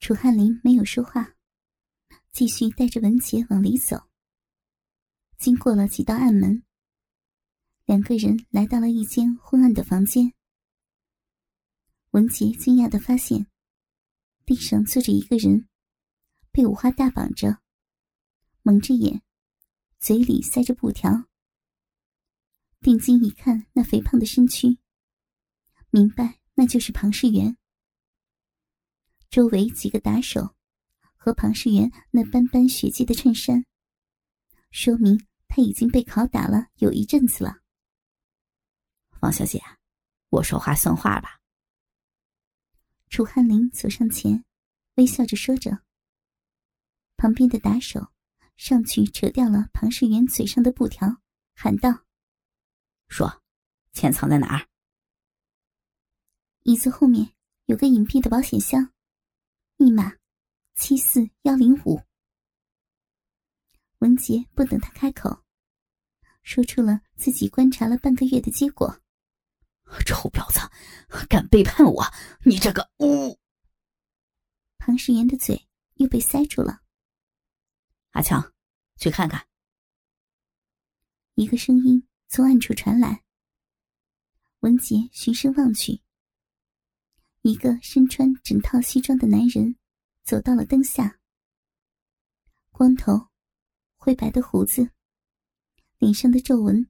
楚汉林没有说话，继续带着文杰往里走。经过了几道暗门，两个人来到了一间昏暗的房间。文杰惊讶的发现，地上坐着一个人，被五花大绑着，蒙着眼，嘴里塞着布条。定睛一看，那肥胖的身躯，明白那就是庞世元。周围几个打手和庞世元那斑斑血迹的衬衫，说明他已经被拷打了有一阵子了。王小姐，我说话算话吧。楚汉林走上前，微笑着说着。旁边的打手上去扯掉了庞世元嘴上的布条，喊道：“说，钱藏在哪儿？”椅子后面有个隐蔽的保险箱，密码七四幺零五。文杰不等他开口，说出了自己观察了半个月的结果。臭婊子，敢背叛我！你这个呜！庞世元的嘴又被塞住了。阿强，去看看。一个声音从暗处传来。文杰循声望去，一个身穿整套西装的男人走到了灯下。光头，灰白的胡子，脸上的皱纹，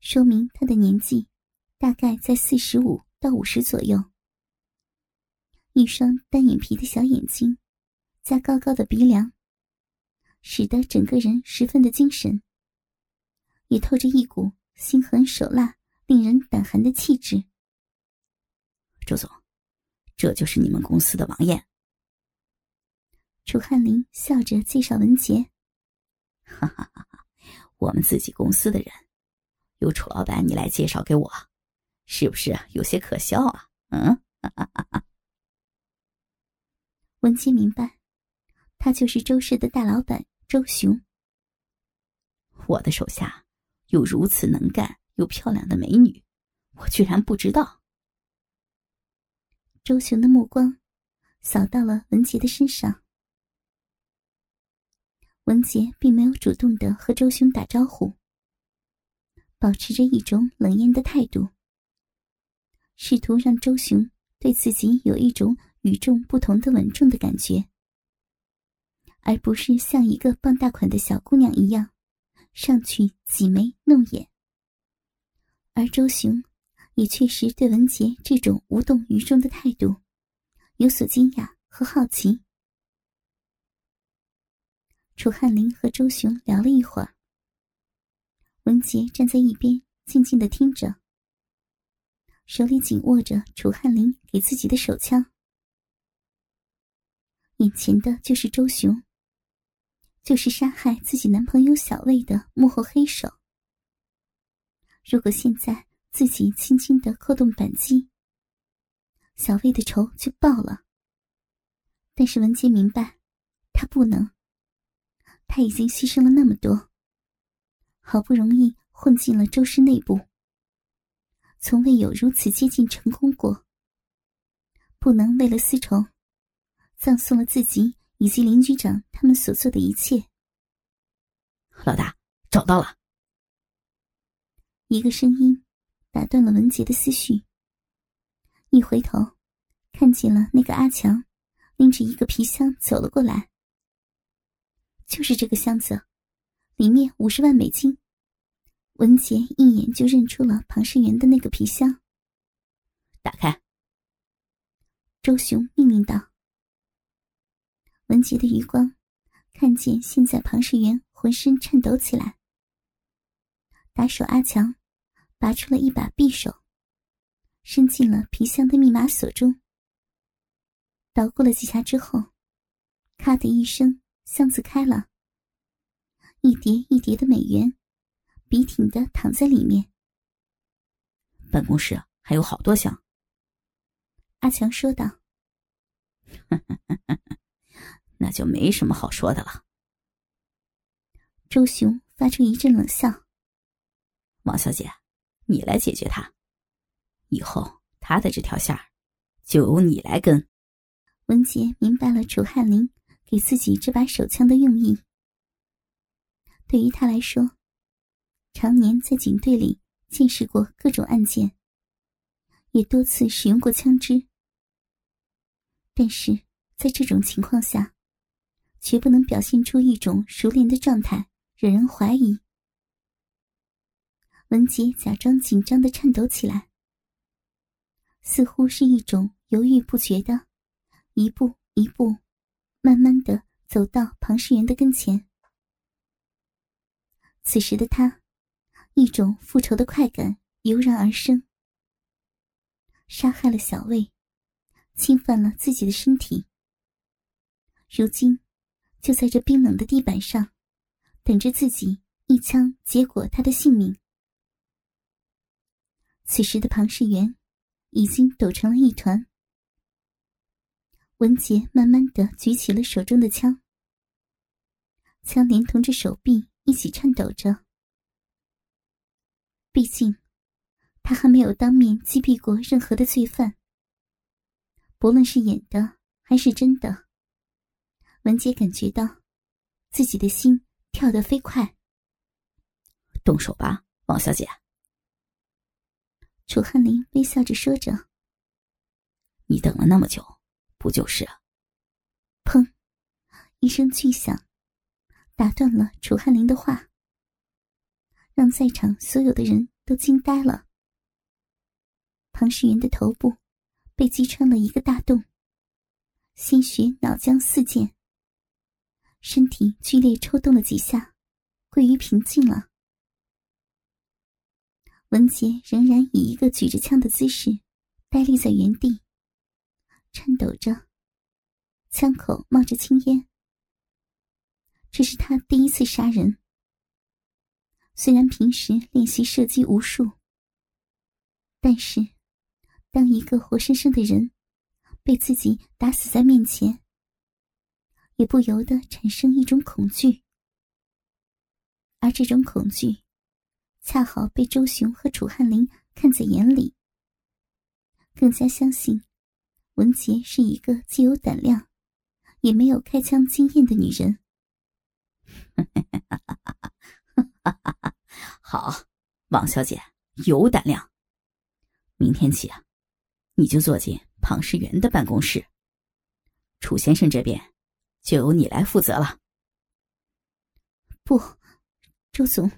说明他的年纪。大概在四十五到五十左右，一双单眼皮的小眼睛，加高高的鼻梁，使得整个人十分的精神，也透着一股心狠手辣、令人胆寒的气质。周总，这就是你们公司的王艳。楚汉林笑着介绍文杰：“哈哈哈哈，我们自己公司的人，由楚老板你来介绍给我。”是不是有些可笑啊？嗯，哈哈哈文杰明白，他就是周氏的大老板周雄。我的手下有如此能干又漂亮的美女，我居然不知道。周雄的目光扫到了文杰的身上，文杰并没有主动的和周雄打招呼，保持着一种冷艳的态度。试图让周雄对自己有一种与众不同的稳重的感觉，而不是像一个傍大款的小姑娘一样上去挤眉弄眼。而周雄也确实对文杰这种无动于衷的态度有所惊讶和好奇。楚汉林和周雄聊了一会儿，文杰站在一边静静的听着。手里紧握着楚汉林给自己的手枪，眼前的就是周雄，就是杀害自己男朋友小魏的幕后黑手。如果现在自己轻轻的扣动扳机，小魏的仇就报了。但是文杰明白，他不能，他已经牺牲了那么多，好不容易混进了周氏内部。从未有如此接近成功过。不能为了私仇，葬送了自己以及林局长他们所做的一切。老大找到了。一个声音打断了文杰的思绪。一回头，看见了那个阿强，拎着一个皮箱走了过来。就是这个箱子，里面五十万美金。文杰一眼就认出了庞世元的那个皮箱。打开。周雄命令道。文杰的余光看见现在庞世元浑身颤抖起来。打手阿强拔出了一把匕首，伸进了皮箱的密码锁中。捣鼓了几下之后，咔的一声，箱子开了，一叠一叠的美元。笔挺的躺在里面。办公室还有好多箱。阿强说道：“那就没什么好说的了。”周雄发出一阵冷笑：“王小姐，你来解决他，以后他的这条线就由你来跟。”文杰明白了楚汉林给自己这把手枪的用意。对于他来说，常年在警队里见识过各种案件，也多次使用过枪支，但是在这种情况下，绝不能表现出一种熟练的状态，惹人怀疑。文杰假装紧张的颤抖起来，似乎是一种犹豫不决的，一步一步，慢慢的走到庞世元的跟前。此时的他，一种复仇的快感油然而生。杀害了小魏，侵犯了自己的身体，如今就在这冰冷的地板上，等着自己一枪结果他的性命。此时的庞世元已经抖成了一团。文杰慢慢的举起了手中的枪，枪连同着手臂一起颤抖着。毕竟，他还没有当面击毙过任何的罪犯。不论是演的还是真的，文杰感觉到自己的心跳得飞快。动手吧，王小姐。楚汉林微笑着说着：“你等了那么久，不就是？”砰！一声巨响，打断了楚汉林的话，让在场所有的人都惊呆了。庞世元的头部被击穿了一个大洞，鲜血脑浆四溅，身体剧烈抽动了几下，归于平静了。文杰仍然以一个举着枪的姿势，呆立在原地，颤抖着，枪口冒着青烟。这是他第一次杀人。虽然平时练习射击无数，但是当一个活生生的人被自己打死在面前，也不由得产生一种恐惧，而这种恐惧。恰好被周雄和楚汉林看在眼里，更加相信文杰是一个既有胆量，也没有开枪经验的女人。好，王小姐有胆量。明天起啊，你就坐进庞世元的办公室，楚先生这边就由你来负责了。不，周总。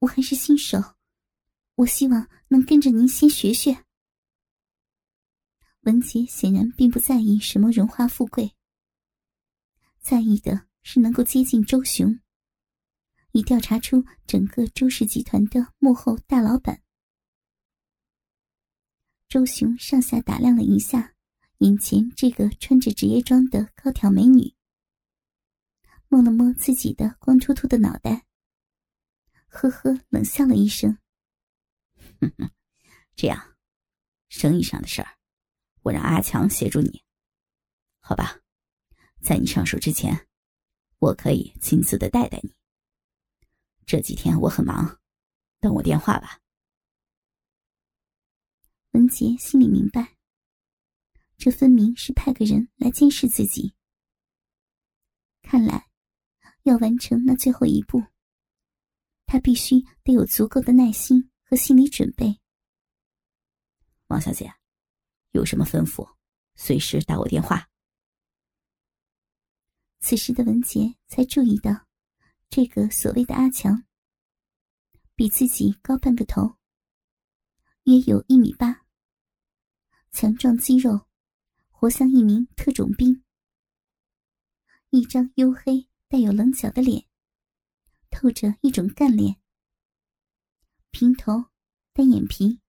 我还是新手，我希望能跟着您先学学。文杰显然并不在意什么荣华富贵，在意的是能够接近周雄，以调查出整个周氏集团的幕后大老板。周雄上下打量了一下眼前这个穿着职业装的高挑美女，摸了摸自己的光秃秃的脑袋。呵呵，冷笑了一声。哼哼，这样，生意上的事儿，我让阿强协助你，好吧？在你上手之前，我可以亲自的带带你。这几天我很忙，等我电话吧。文杰心里明白，这分明是派个人来监视自己。看来，要完成那最后一步。他必须得有足够的耐心和心理准备。王小姐，有什么吩咐，随时打我电话。此时的文杰才注意到，这个所谓的阿强，比自己高半个头，约有一米八，强壮肌肉，活像一名特种兵，一张黝黑带有棱角的脸。透着一种干练，平头，单眼皮，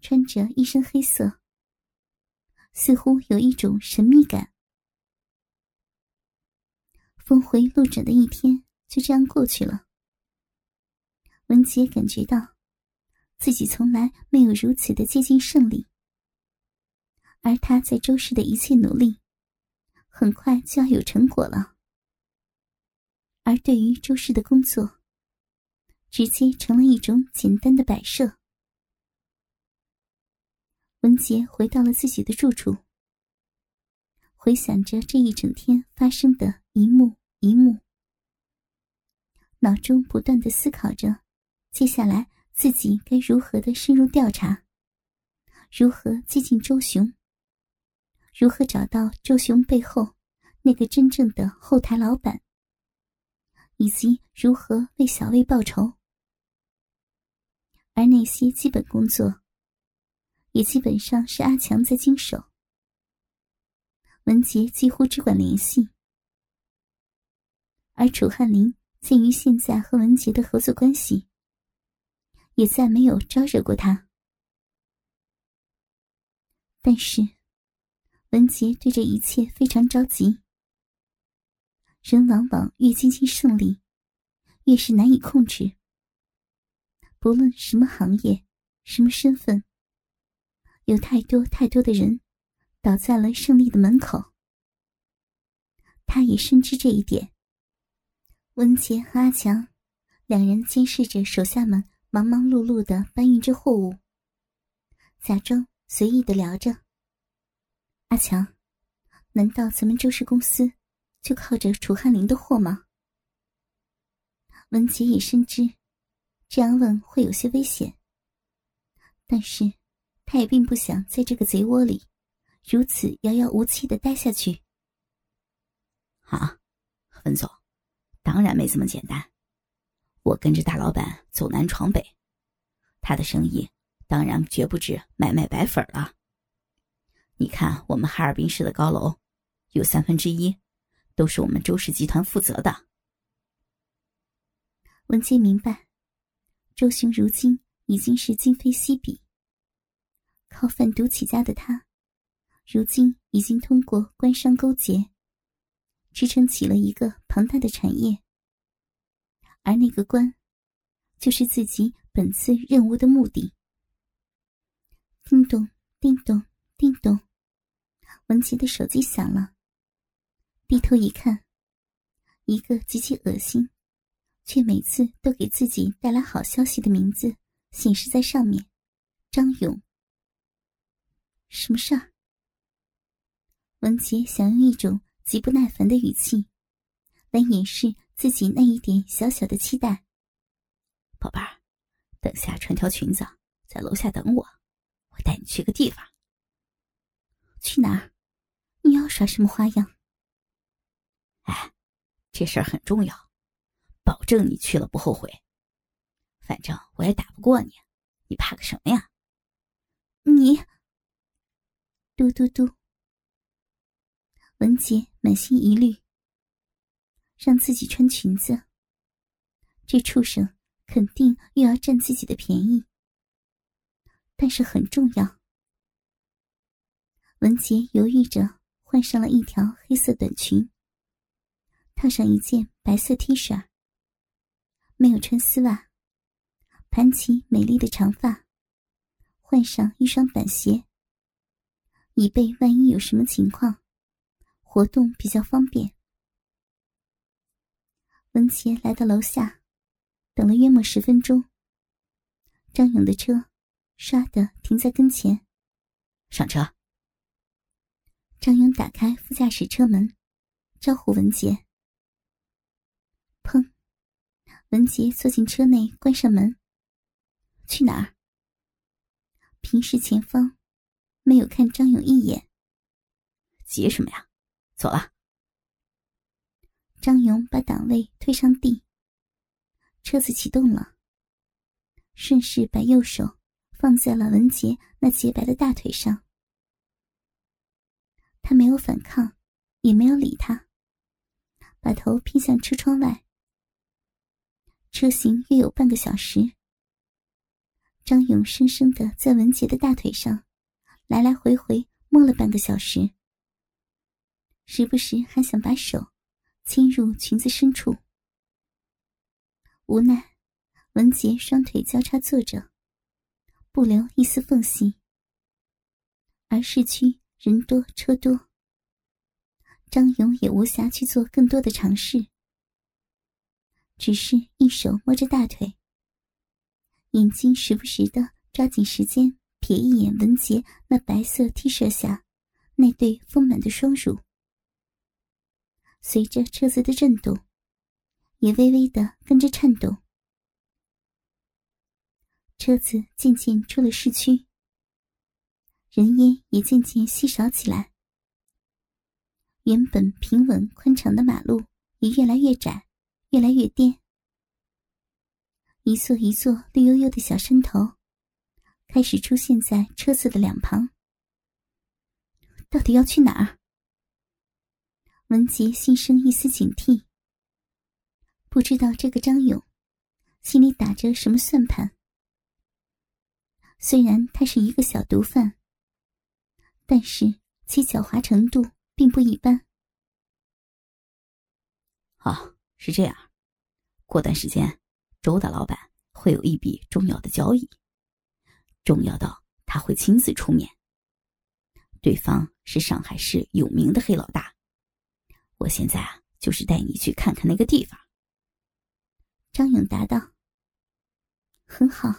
穿着一身黑色，似乎有一种神秘感。峰回路转的一天就这样过去了。文杰感觉到自己从来没有如此的接近胜利，而他在周氏的一切努力，很快就要有成果了。而对于周氏的工作，直接成了一种简单的摆设。文杰回到了自己的住处，回想着这一整天发生的一幕一幕，脑中不断的思考着，接下来自己该如何的深入调查，如何接近周雄，如何找到周雄背后那个真正的后台老板，以及如何为小魏报仇。而那些基本工作，也基本上是阿强在经手。文杰几乎只管联系，而楚汉林鉴于现在和文杰的合作关系，也再没有招惹过他。但是，文杰对这一切非常着急。人往往越接近胜利，越是难以控制。不论什么行业、什么身份，有太多太多的人倒在了胜利的门口。他也深知这一点。温杰和阿强两人监视着手下们忙忙碌碌的搬运着货物，假装随意的聊着：“阿强，难道咱们周氏公司就靠着楚汉林的货吗？”文杰也深知。这样问会有些危险，但是他也并不想在这个贼窝里如此遥遥无期的待下去。啊，文总，当然没这么简单。我跟着大老板走南闯北，他的生意当然绝不止买卖白粉了。你看，我们哈尔滨市的高楼，有三分之一都是我们周氏集团负责的。文杰明白。周雄如今已经是今非昔比。靠贩毒起家的他，如今已经通过官商勾结，支撑起了一个庞大的产业。而那个官，就是自己本次任务的目的。叮咚，叮咚，叮咚，文杰的手机响了。低头一看，一个极其恶心。却每次都给自己带来好消息的名字显示在上面，张勇。什么事儿？文杰想用一种极不耐烦的语气，来掩饰自己那一点小小的期待。宝贝儿，等下穿条裙子，在楼下等我，我带你去个地方。去哪儿？你要耍什么花样？哎，这事儿很重要。保证你去了不后悔。反正我也打不过你，你怕个什么呀？你，嘟嘟嘟。文杰满心疑虑，让自己穿裙子，这畜生肯定又要占自己的便宜。但是很重要。文杰犹豫着换上了一条黑色短裙，套上一件白色 T 恤。没有穿丝袜，盘起美丽的长发，换上一双板鞋，以备万一有什么情况，活动比较方便。文杰来到楼下，等了约莫十分钟，张勇的车唰的停在跟前，上车。张勇打开副驾驶车门，招呼文杰。砰。文杰坐进车内，关上门。去哪儿？平视前方，没有看张勇一眼。急什么呀？走了。张勇把档位推上地，车子启动了，顺势把右手放在了文杰那洁白的大腿上。他没有反抗，也没有理他，把头偏向车窗外。车行约有半个小时。张勇深深的在文杰的大腿上来来回回摸了半个小时，时不时还想把手侵入裙子深处。无奈，文杰双腿交叉坐着，不留一丝缝隙。而市区人多车多，张勇也无暇去做更多的尝试。只是一手摸着大腿，眼睛时不时的抓紧时间瞥一眼文杰那白色 T 恤下那对丰满的双乳。随着车子的震动，也微微的跟着颤动。车子渐渐出了市区，人烟也渐渐稀少起来。原本平稳宽敞的马路也越来越窄，越来越颠。一座一座绿油油的小山头，开始出现在车子的两旁。到底要去哪儿？文杰心生一丝警惕，不知道这个张勇心里打着什么算盘。虽然他是一个小毒贩，但是其狡猾程度。并不一般。哦，是这样。过段时间，周大老板会有一笔重要的交易，重要到他会亲自出面。对方是上海市有名的黑老大。我现在啊，就是带你去看看那个地方。张勇答道：“很好，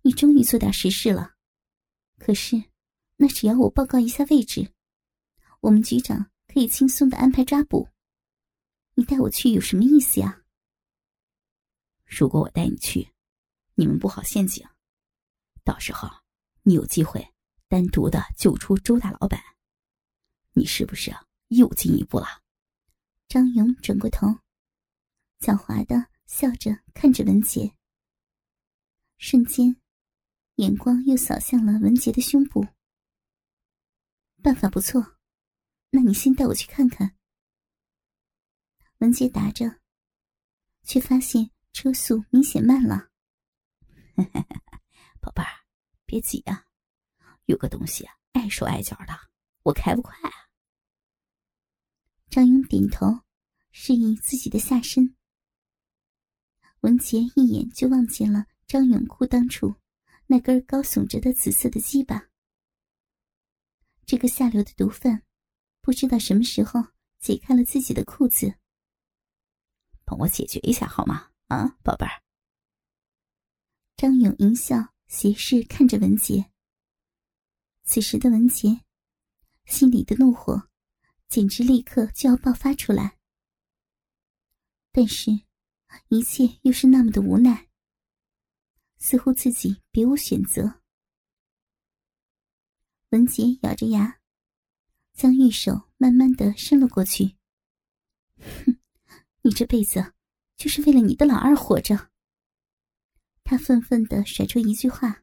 你终于做点实事了。可是，那只要我报告一下位置。”我们局长可以轻松的安排抓捕，你带我去有什么意思呀？如果我带你去，你们布好陷阱，到时候你有机会单独的救出周大老板，你是不是又进一步了？张勇转过头，狡猾的笑着看着文杰，瞬间，眼光又扫向了文杰的胸部。办法不错。那你先带我去看看。文杰答着，却发现车速明显慢了。宝贝儿，别急啊，有个东西啊碍手碍脚的，我开不快啊。张勇点头，示意自己的下身。文杰一眼就望见了张勇裤裆处那根高耸着的紫色的鸡巴。这个下流的毒贩。不知道什么时候解开了自己的裤子，帮我解决一下好吗？啊，宝贝儿。张勇淫笑斜视看着文杰。此时的文杰心里的怒火简直立刻就要爆发出来，但是，一切又是那么的无奈，似乎自己别无选择。文杰咬着牙。将玉手慢慢的伸了过去。哼，你这辈子就是为了你的老二活着。他愤愤的甩出一句话，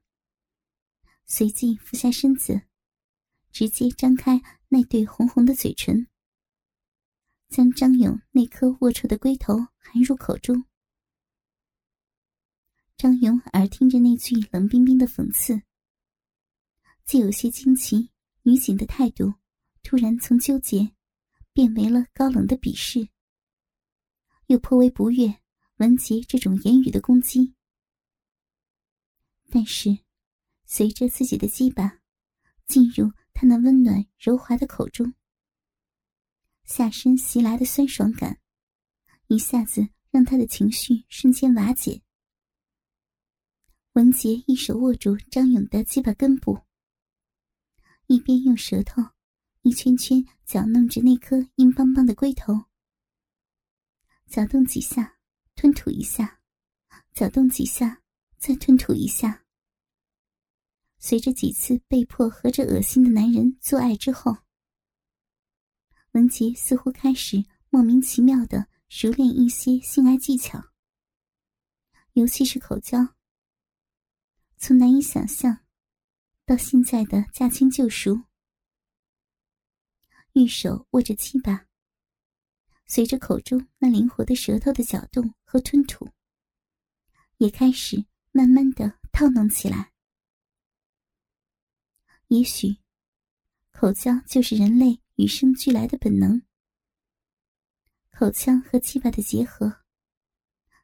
随即俯下身子，直接张开那对红红的嘴唇，将张勇那颗龌龊的龟头含入口中。张勇耳听着那句冷冰冰的讽刺，既有些惊奇女警的态度。突然从纠结，变为了高冷的鄙视，又颇为不悦文杰这种言语的攻击。但是，随着自己的鸡巴进入他那温暖柔滑的口中，下身袭来的酸爽感，一下子让他的情绪瞬间瓦解。文杰一手握住张勇的鸡巴根部，一边用舌头。一圈圈搅弄着那颗硬邦邦的龟头，搅动几下，吞吐一下，搅动几下，再吞吐一下。随着几次被迫和这恶心的男人做爱之后，文杰似乎开始莫名其妙的熟练一些性爱技巧，尤其是口交。从难以想象，到现在的驾轻就熟。玉手握着鸡巴，随着口中那灵活的舌头的搅动和吞吐，也开始慢慢的套弄起来。也许，口交就是人类与生俱来的本能。口腔和鸡巴的结合，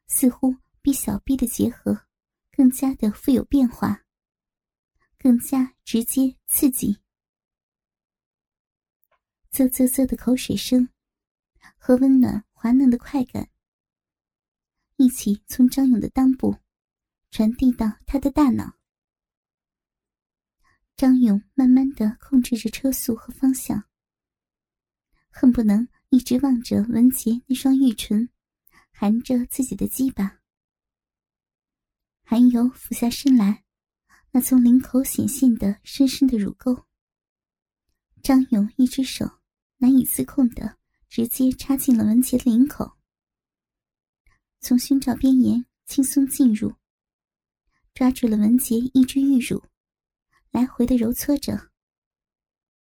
似乎比小臂的结合更加的富有变化，更加直接刺激。啧啧啧的口水声，和温暖滑嫩的快感，一起从张勇的裆部传递到他的大脑。张勇慢慢的控制着车速和方向，恨不能一直望着文杰那双玉唇，含着自己的鸡巴。韩游俯下身来，那从领口显现的深深的乳沟。张勇一只手难以自控的直接插进了文杰的领口，从胸罩边沿轻松进入，抓住了文杰一只玉乳，来回的揉搓着。